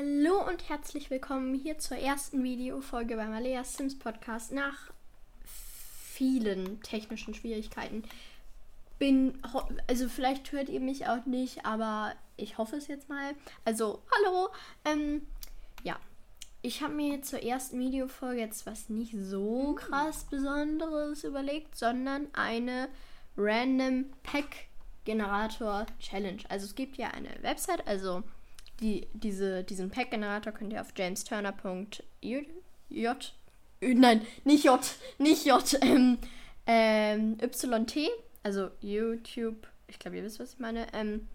Hallo und herzlich willkommen hier zur ersten Videofolge beim Alea Sims Podcast. Nach vielen technischen Schwierigkeiten bin, also vielleicht hört ihr mich auch nicht, aber ich hoffe es jetzt mal. Also, hallo. Ähm, ja, ich habe mir zur ersten Videofolge jetzt was nicht so krass Besonderes überlegt, sondern eine Random Pack Generator Challenge. Also es gibt ja eine Website, also die, diese, diesen Pack-Generator könnt ihr auf jamesturner.j. Nein, nicht J, nicht J, ähm, ähm, YT, also YouTube, ich glaube, ihr wisst, was ich meine, ähm,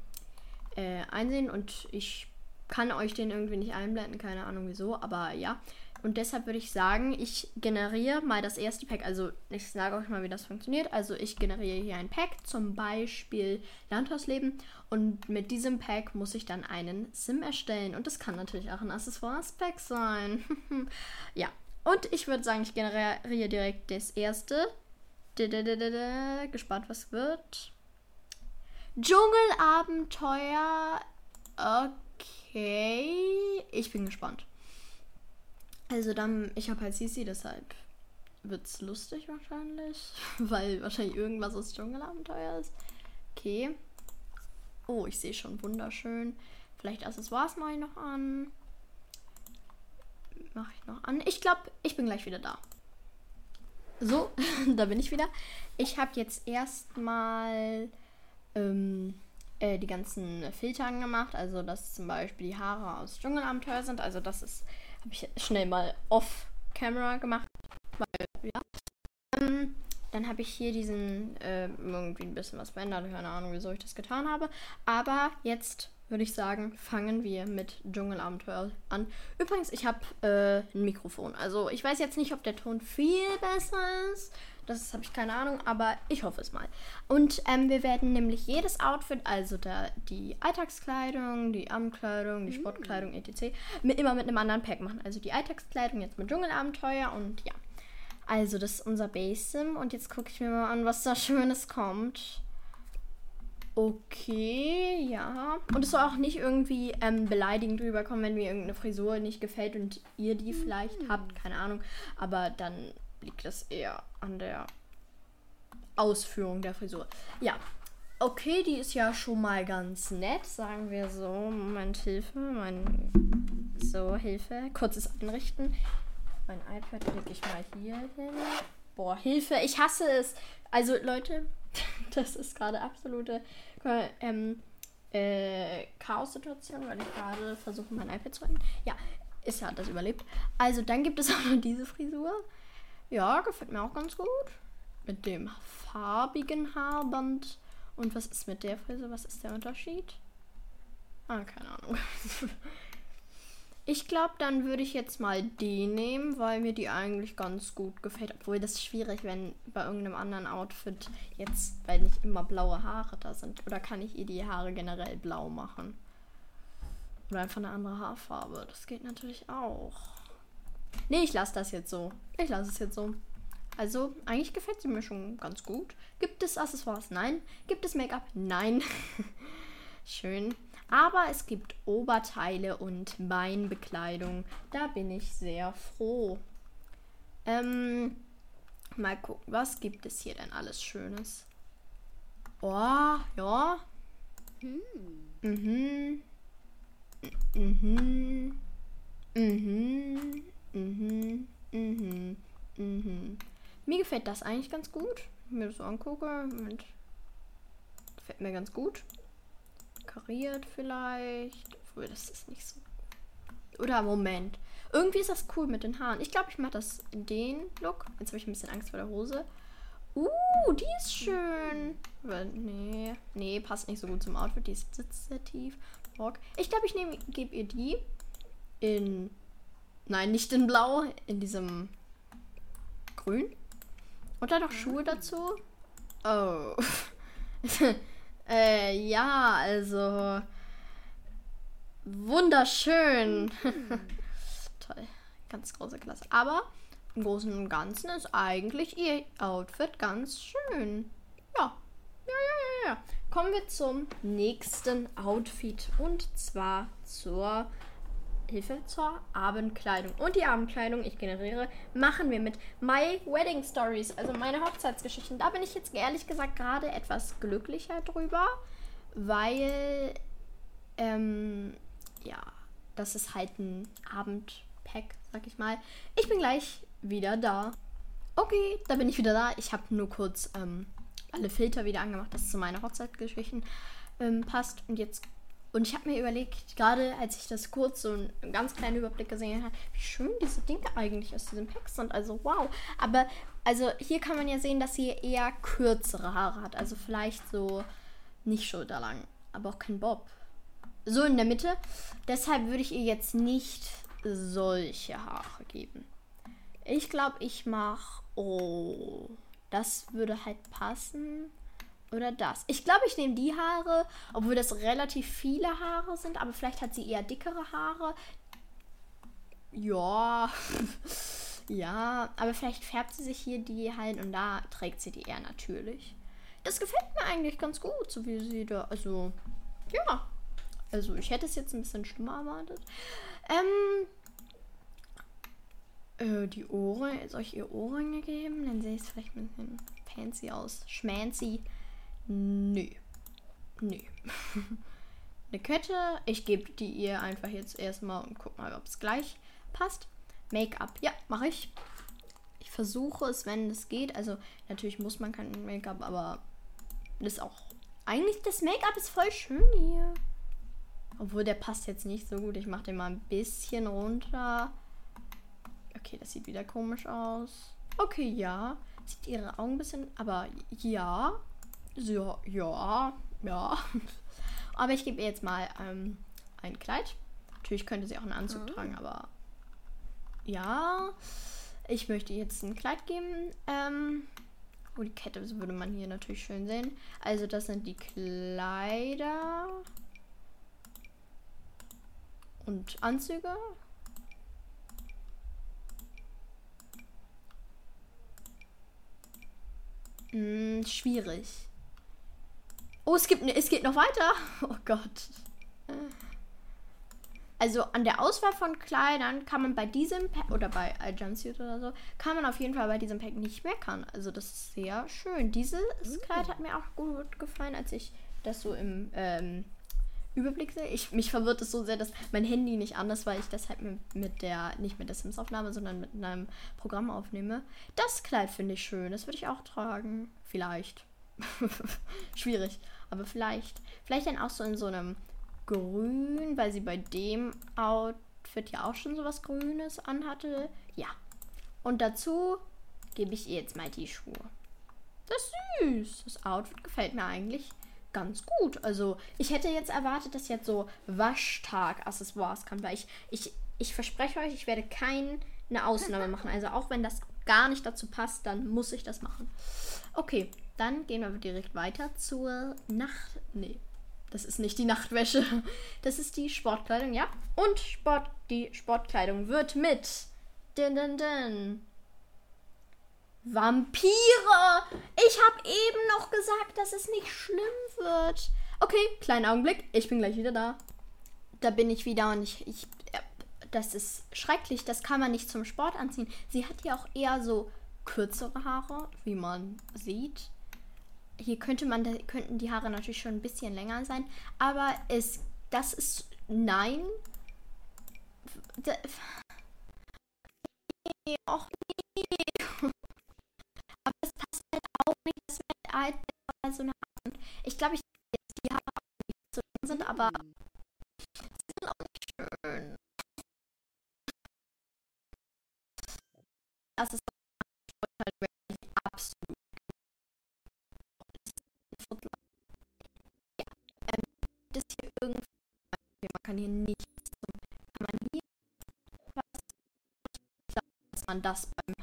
äh, einsehen und ich kann euch den irgendwie nicht einblenden, keine Ahnung wieso, aber ja. Und deshalb würde ich sagen, ich generiere mal das erste Pack. Also ich sage euch mal, wie das funktioniert. Also ich generiere hier ein Pack, zum Beispiel Landhausleben. Und mit diesem Pack muss ich dann einen Sim erstellen. Und das kann natürlich auch ein Accessoires-Pack sein. ja. Und ich würde sagen, ich generiere direkt das erste. Gespannt, was wird. Dschungelabenteuer. Okay. Ich bin gespannt. Also dann, ich habe halt Sisi, deshalb wird es lustig wahrscheinlich. Weil wahrscheinlich irgendwas aus Dschungelabenteuer ist. Okay. Oh, ich sehe schon wunderschön. Vielleicht Accessoires mache ich noch an. Mache ich noch an. Ich glaube, ich bin gleich wieder da. So, da bin ich wieder. Ich habe jetzt erstmal ähm, äh, die ganzen Filter angemacht. Also, dass zum Beispiel die Haare aus Dschungelabenteuer sind. Also, das ist habe ich schnell mal off-camera gemacht. Weil, ja. Ähm, dann habe ich hier diesen äh, irgendwie ein bisschen was verändert. Keine Ahnung, wieso ich das getan habe. Aber jetzt würde ich sagen, fangen wir mit Dschungelabenteuer an. Übrigens, ich habe äh, ein Mikrofon. Also ich weiß jetzt nicht, ob der Ton viel besser ist. Das habe ich keine Ahnung, aber ich hoffe es mal. Und ähm, wir werden nämlich jedes Outfit, also da, die Alltagskleidung, die Abendkleidung, die Sportkleidung, etc., mit, immer mit einem anderen Pack machen. Also die Alltagskleidung jetzt mit Dschungelabenteuer und ja. Also das ist unser Base-Sim und jetzt gucke ich mir mal an, was da Schönes kommt. Okay, ja. Und es soll auch nicht irgendwie ähm, beleidigend rüberkommen, wenn mir irgendeine Frisur nicht gefällt und ihr die vielleicht mhm. habt, keine Ahnung. Aber dann liegt das eher an der Ausführung der Frisur. Ja. Okay, die ist ja schon mal ganz nett, sagen wir so. Moment, Hilfe. Mein. So, Hilfe. Kurzes Einrichten. Mein iPad lege ich mal hier hin. Boah, Hilfe, ich hasse es. Also, Leute, das ist gerade absolute ähm, äh, Chaos-Situation, weil ich gerade versuche, mein iPad zu retten. Ja, ist ja das überlebt. Also, dann gibt es auch noch diese Frisur. Ja, gefällt mir auch ganz gut. Mit dem farbigen Haarband. Und was ist mit der Frise? Was ist der Unterschied? Ah, keine Ahnung. ich glaube, dann würde ich jetzt mal die nehmen, weil mir die eigentlich ganz gut gefällt. Obwohl das ist schwierig, wenn bei irgendeinem anderen Outfit jetzt, weil nicht immer blaue Haare da sind. Oder kann ich ihr die Haare generell blau machen? Oder einfach eine andere Haarfarbe. Das geht natürlich auch. Nee, ich lasse das jetzt so. Ich lasse es jetzt so. Also, eigentlich gefällt sie mir schon ganz gut. Gibt es Accessoires? Nein. Gibt es Make-up? Nein. Schön. Aber es gibt Oberteile und Beinbekleidung. Da bin ich sehr froh. Ähm, mal gucken, was gibt es hier denn alles Schönes? Oh, ja. Hm. Mhm. Mhm. Mhm. Mhm, mhm, mhm. Mir gefällt das eigentlich ganz gut. Wenn ich mir das so angucke, Moment. gefällt mir ganz gut. Kariert vielleicht. Obwohl, das ist nicht so. Oder Moment. Irgendwie ist das cool mit den Haaren. Ich glaube, ich mache das den Look. Jetzt habe ich ein bisschen Angst vor der Hose. Uh, die ist schön. Nee, nee, passt nicht so gut zum Outfit. Die sitzt sehr tief. Ich glaube, ich gebe ihr die in Nein, nicht in Blau, in diesem Grün. Und dann noch Schuhe dazu. Oh. äh, ja, also. Wunderschön. Toll. Ganz große Klasse. Aber im Großen und Ganzen ist eigentlich ihr Outfit ganz schön. Ja. Ja, ja, ja, ja. Kommen wir zum nächsten Outfit. Und zwar zur Hilfe zur Abendkleidung. Und die Abendkleidung, ich generiere, machen wir mit My Wedding Stories, also meine Hochzeitsgeschichten. Da bin ich jetzt ehrlich gesagt gerade etwas glücklicher drüber, weil, ähm, ja, das ist halt ein Abendpack, sag ich mal. Ich bin gleich wieder da. Okay, da bin ich wieder da. Ich habe nur kurz ähm, alle Filter wieder angemacht, dass es zu meinen Hochzeitsgeschichten ähm, passt. Und jetzt und ich habe mir überlegt, gerade als ich das kurz so einen ganz kleinen Überblick gesehen habe, wie schön diese Dinge eigentlich aus diesem Pack sind. Also wow. Aber also hier kann man ja sehen, dass sie eher kürzere Haare hat. Also vielleicht so nicht schulterlang, aber auch kein Bob. So in der Mitte. Deshalb würde ich ihr jetzt nicht solche Haare geben. Ich glaube, ich mache. Oh, das würde halt passen. Oder das. Ich glaube, ich nehme die Haare, obwohl das relativ viele Haare sind, aber vielleicht hat sie eher dickere Haare. Ja. ja, aber vielleicht färbt sie sich hier die halt und da trägt sie die eher natürlich. Das gefällt mir eigentlich ganz gut, so wie sie da. Also, ja. Also, ich hätte es jetzt ein bisschen schlimmer erwartet. Ähm. Äh, die Ohren. Soll ich ihr Ohrringe geben? Dann sehe ich es vielleicht ein bisschen fancy aus. Schmancy. Nö. Nö. Eine Kette. Ich gebe die ihr einfach jetzt erstmal und guck mal, ob es gleich passt. Make-up. Ja, mache ich. Ich versuche es, wenn es geht. Also natürlich muss man kein Make-up, aber das ist auch. Eigentlich das Make-up ist voll schön hier. Obwohl der passt jetzt nicht so gut. Ich mache den mal ein bisschen runter. Okay, das sieht wieder komisch aus. Okay, ja. Sieht ihre Augen ein bisschen. Aber ja. So, ja, ja. Aber ich gebe ihr jetzt mal ähm, ein Kleid. Natürlich könnte sie auch einen Anzug mhm. tragen, aber ja. Ich möchte jetzt ein Kleid geben. Ähm, oh, die Kette würde man hier natürlich schön sehen. Also das sind die Kleider. Und Anzüge. Hm, schwierig. Oh, es, gibt, es geht noch weiter. Oh Gott. Also an der Auswahl von Kleidern kann man bei diesem Pack oder bei Jumpsuit oder so, kann man auf jeden Fall bei diesem Pack nicht meckern. Also das ist sehr schön. Dieses mhm. Kleid hat mir auch gut gefallen, als ich das so im ähm, Überblick sehe. Ich, mich verwirrt es so sehr, dass mein Handy nicht anders, weil ich das halt mit, mit der, nicht mit der Sims-Aufnahme, sondern mit einem Programm aufnehme. Das Kleid finde ich schön. Das würde ich auch tragen. Vielleicht. Schwierig. Aber vielleicht. Vielleicht dann auch so in so einem Grün, weil sie bei dem Outfit ja auch schon so was Grünes anhatte. Ja. Und dazu gebe ich ihr jetzt mal die Schuhe. Das ist süß. Das Outfit gefällt mir eigentlich ganz gut. Also, ich hätte jetzt erwartet, dass jetzt so Waschtag-Accessoires kann, weil ich, ich, ich verspreche euch, ich werde keine Ausnahme machen. Also, auch wenn das gar nicht dazu passt, dann muss ich das machen. Okay, dann gehen wir direkt weiter zur Nacht. Nee, das ist nicht die Nachtwäsche. Das ist die Sportkleidung, ja. Und Sport, die Sportkleidung wird mit. Din, din, din. Vampire! Ich habe eben noch gesagt, dass es nicht schlimm wird. Okay, kleinen Augenblick. Ich bin gleich wieder da. Da bin ich wieder und ich, ich das ist schrecklich. Das kann man nicht zum Sport anziehen. Sie hat ja auch eher so kürzere Haare, wie man sieht hier könnte man, könnten die Haare natürlich schon ein bisschen länger sein, aber es, das ist, nein. Nee, och nee. Aber es passt halt auch nicht, dass wir halt so eine Art. Ich glaube, ich jetzt die Haare nicht so lang sind, aber sie sind auch nicht schön. Das ist Man kann hier nichts. Kann man hier was. Dass man das beim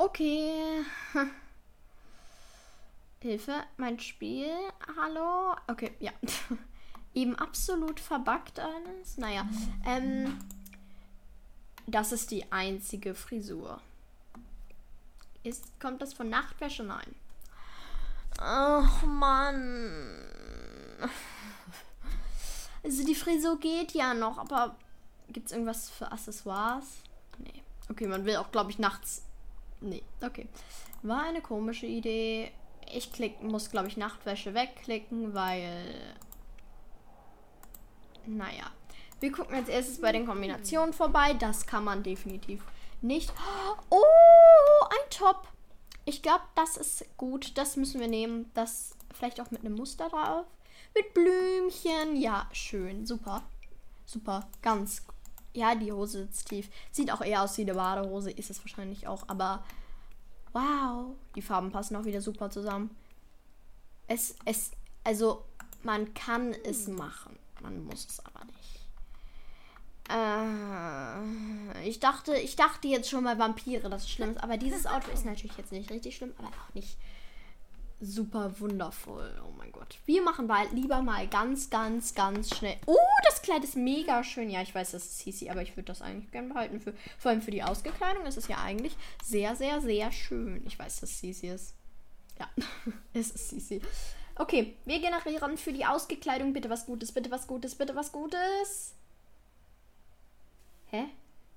Okay. Hilfe, mein Spiel. Hallo? Okay, ja. Eben absolut verbuggt alles. Naja. Ähm, das ist die einzige Frisur. Ist, kommt das von Nachtwäsche? Nein. Ach, Mann. Also die Frisur geht ja noch, aber gibt es irgendwas für Accessoires? Nee. Okay, man will auch, glaube ich, nachts. Nee, okay. War eine komische Idee. Ich klick, muss, glaube ich, Nachtwäsche wegklicken, weil. Naja. Wir gucken als erstes bei den Kombinationen vorbei. Das kann man definitiv nicht. Oh, ein Top. Ich glaube, das ist gut. Das müssen wir nehmen. Das vielleicht auch mit einem Muster drauf. Mit Blümchen. Ja, schön. Super. Super. Ganz. Ja, die Hose sitzt tief. Sieht auch eher aus wie eine Badehose. Ist es wahrscheinlich auch. Aber wow. Die Farben passen auch wieder super zusammen. Es, es, also, man kann es machen. Man muss es aber nicht. Äh, ich dachte, ich dachte jetzt schon mal Vampire, das ist schlimm. Aber dieses Outfit ist natürlich jetzt nicht richtig schlimm, aber auch nicht super wundervoll. Oh mein Gott. Wir machen bald lieber mal ganz, ganz, ganz schnell. Oh, das Kleid ist mega schön. Ja, ich weiß, das ist Sisi, aber ich würde das eigentlich gerne behalten. Für, vor allem für die Ausgekleidung ist es ja eigentlich sehr, sehr, sehr schön. Ich weiß, dass Sisi ist. Ja, es ist Sisi. Okay, wir generieren für die Ausgekleidung bitte was Gutes, bitte was Gutes, bitte was Gutes. Hä?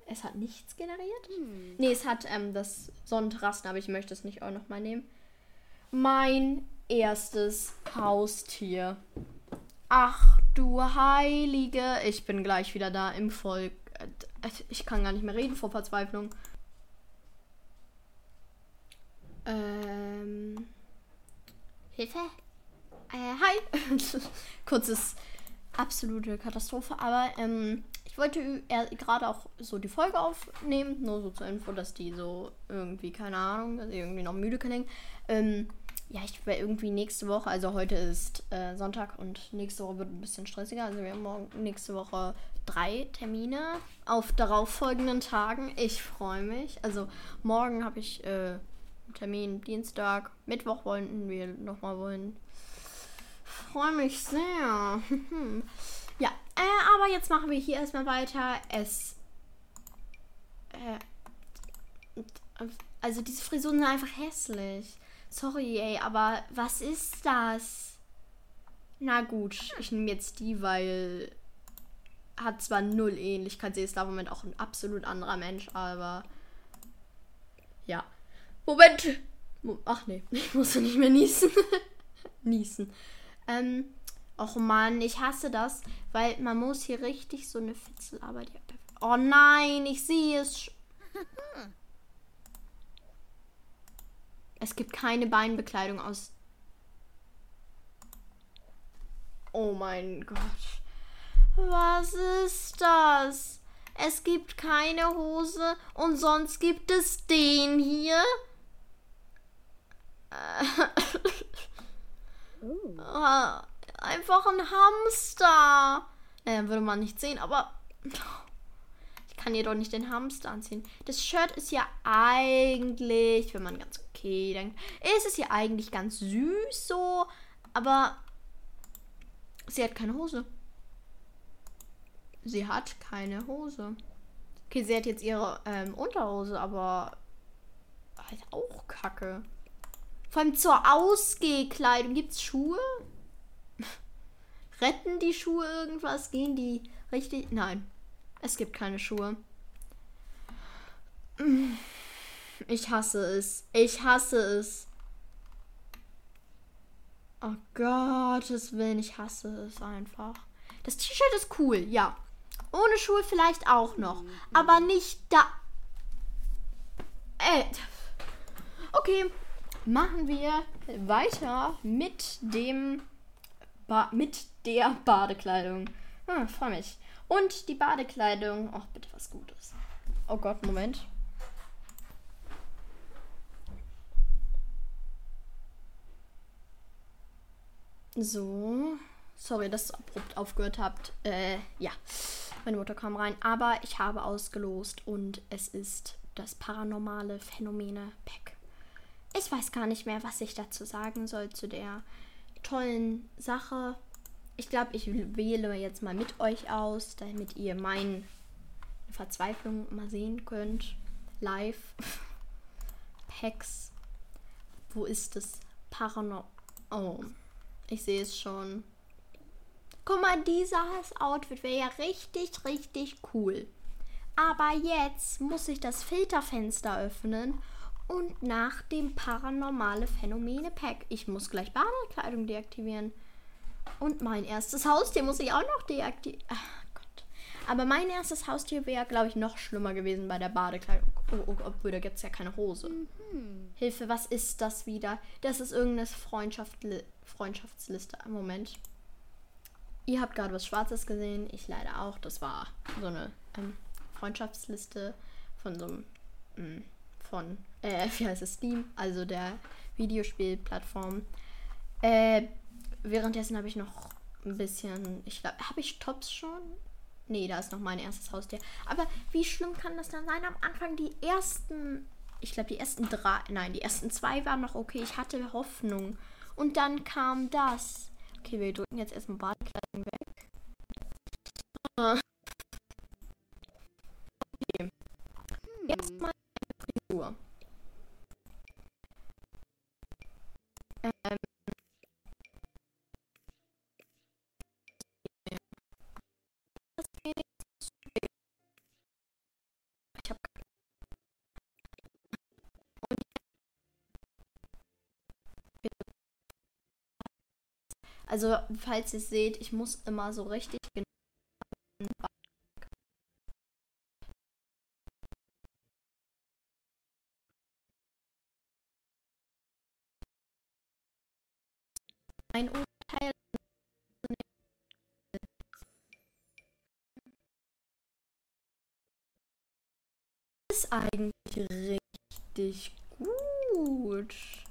Es hat nichts generiert? Hm. Nee, es hat ähm, das Sonnenterrassen, aber ich möchte es nicht auch nochmal nehmen mein erstes Haustier. Ach du Heilige. Ich bin gleich wieder da im Volk. Ich kann gar nicht mehr reden vor Verzweiflung. Ähm. Hilfe. Äh, hi. Kurzes, absolute Katastrophe. Aber ähm, ich wollte gerade auch so die Folge aufnehmen. Nur so zur Info, dass die so irgendwie, keine Ahnung, dass irgendwie noch müde klingen. Ähm, ja, ich werde irgendwie nächste Woche, also heute ist äh, Sonntag und nächste Woche wird ein bisschen stressiger. Also wir haben morgen nächste Woche drei Termine auf darauffolgenden Tagen. Ich freue mich. Also morgen habe ich äh, Termin Dienstag, Mittwoch wollten wir nochmal wollen. Freue mich sehr. ja, äh, aber jetzt machen wir hier erstmal weiter. Es. Äh, also diese Frisuren sind einfach hässlich. Sorry, ey, aber was ist das? Na gut, ich nehme jetzt die, weil hat zwar null Ähnlichkeit. Sie ist da im Moment auch ein absolut anderer Mensch, aber ja. Moment! Ach nee, ich muss nicht mehr niesen. niesen. Ähm, och man, ich hasse das, weil man muss hier richtig so eine Fitzelarbeit. Oh nein, ich sehe es. Es gibt keine Beinbekleidung aus. Oh mein Gott. Was ist das? Es gibt keine Hose und sonst gibt es den hier. oh. Einfach ein Hamster. Naja, würde man nicht sehen, aber ich kann ihr doch nicht den Hamster anziehen. Das Shirt ist ja eigentlich, wenn man ganz okay. Dann ist es ja eigentlich ganz süß so, aber sie hat keine Hose. Sie hat keine Hose. Okay, sie hat jetzt ihre ähm, Unterhose, aber halt auch kacke. Vor allem zur Ausgehkleidung. Gibt's Schuhe? Retten die Schuhe irgendwas? Gehen die richtig? Nein. Es gibt keine Schuhe. Ich hasse es. Ich hasse es. Oh Gottes Willen, ich hasse es einfach. Das T-Shirt ist cool, ja. Ohne Schuhe vielleicht auch noch. Aber nicht da. Äh. Okay. Machen wir weiter mit dem. Ba mit der Badekleidung. Ah, freue mich. Und die Badekleidung. Ach, bitte was Gutes. Oh Gott, Moment. So. Sorry, dass ihr abrupt aufgehört habt. Äh, ja. Meine Mutter kam rein. Aber ich habe ausgelost und es ist das paranormale Phänomene-Pack. Ich weiß gar nicht mehr, was ich dazu sagen soll zu der tollen Sache. Ich glaube, ich wähle jetzt mal mit euch aus, damit ihr meine Verzweiflung mal sehen könnt. Live. Packs. Wo ist es? Parano. Oh, ich sehe es schon. Guck mal, dieses Outfit wäre ja richtig, richtig cool. Aber jetzt muss ich das Filterfenster öffnen und nach dem paranormale Phänomene Pack. Ich muss gleich Badekleidung deaktivieren. Und mein erstes Haustier muss ich auch noch deaktivieren. Ach Gott. Aber mein erstes Haustier wäre, glaube ich, noch schlimmer gewesen bei der Badekleidung. Oh, oh, obwohl, da gibt es ja keine Hose. Mhm. Hilfe, was ist das wieder? Das ist irgendeine Freundschaftli Freundschaftsliste. Moment. Ihr habt gerade was Schwarzes gesehen, ich leider auch. Das war so eine ähm, Freundschaftsliste von so einem, mm, von, äh, wie heißt es, Steam, also der Videospielplattform. Äh, währenddessen habe ich noch ein bisschen, ich glaube, habe ich Tops schon? Nee, da ist noch mein erstes Haustier. Aber wie schlimm kann das dann sein? Am Anfang die ersten, ich glaube, die ersten drei, nein, die ersten zwei waren noch okay. Ich hatte Hoffnung. Und dann kam das. Okay, wir drücken jetzt erstmal Badekleidung weg. Also, falls ihr seht, ich muss immer so richtig genau. Ein Urteil ist eigentlich richtig gut.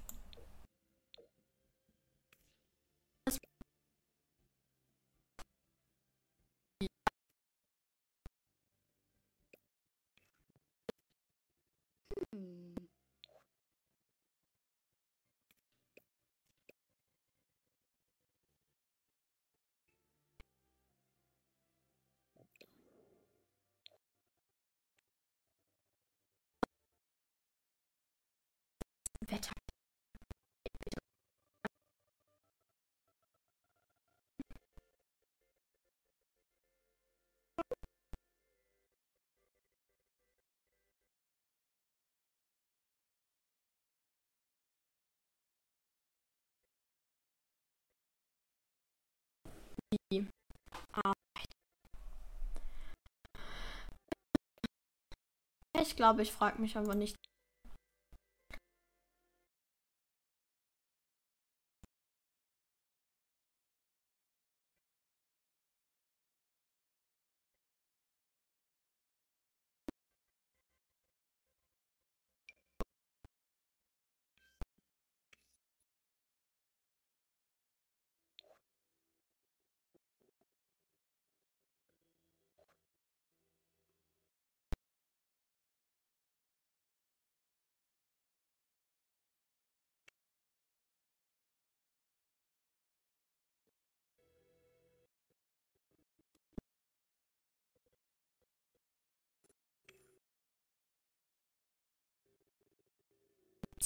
Ich glaube, ich frage mich aber nicht.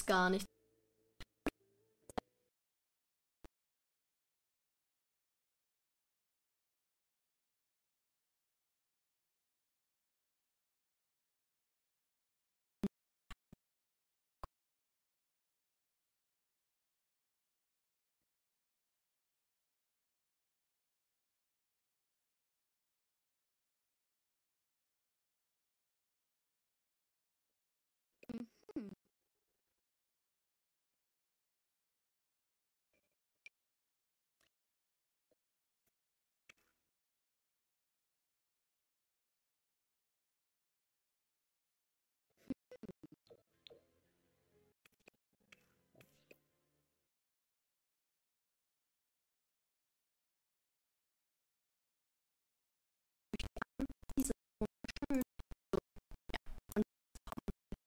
Gar nicht.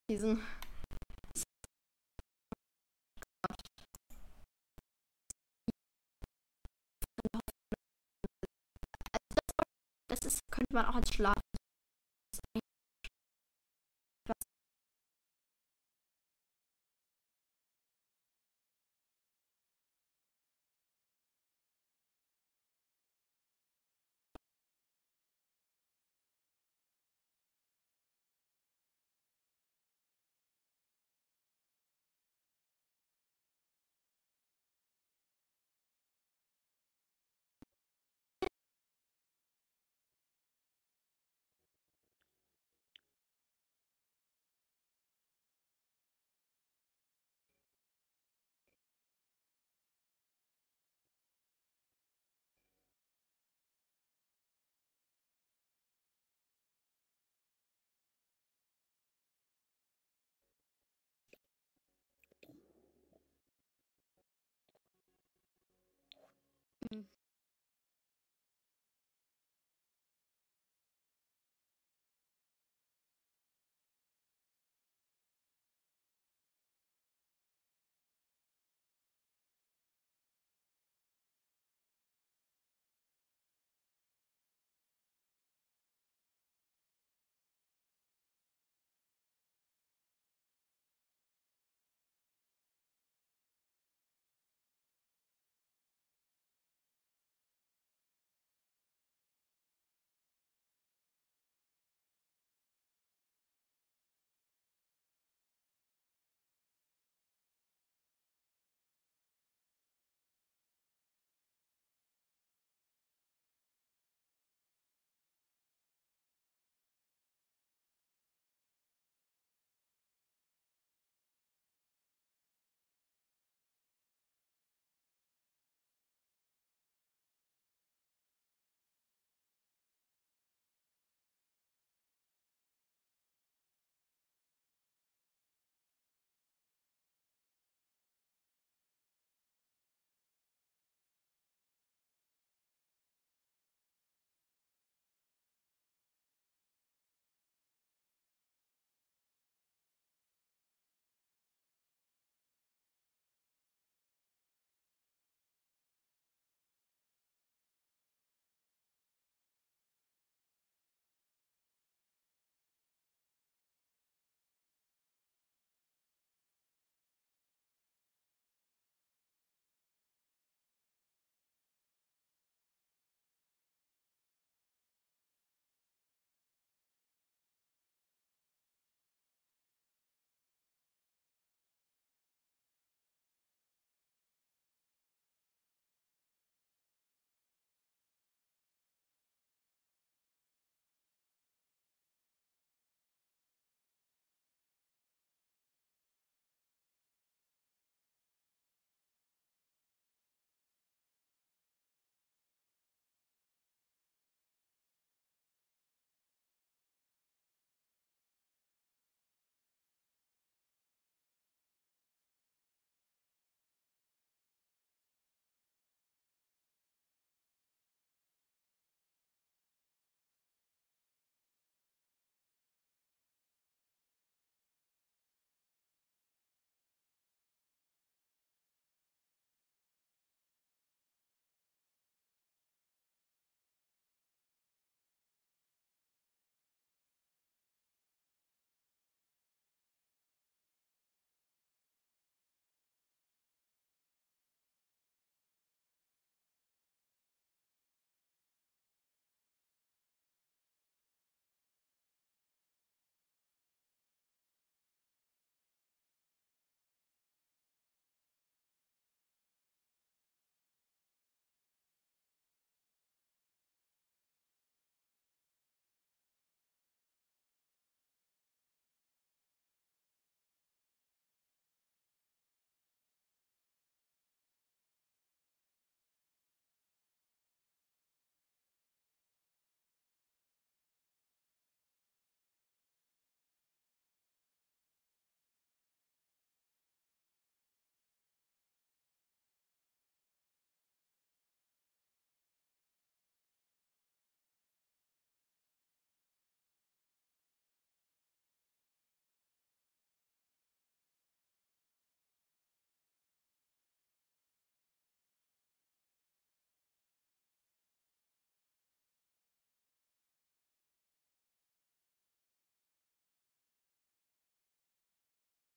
Diesen. Das ist, könnte man auch als Schlaf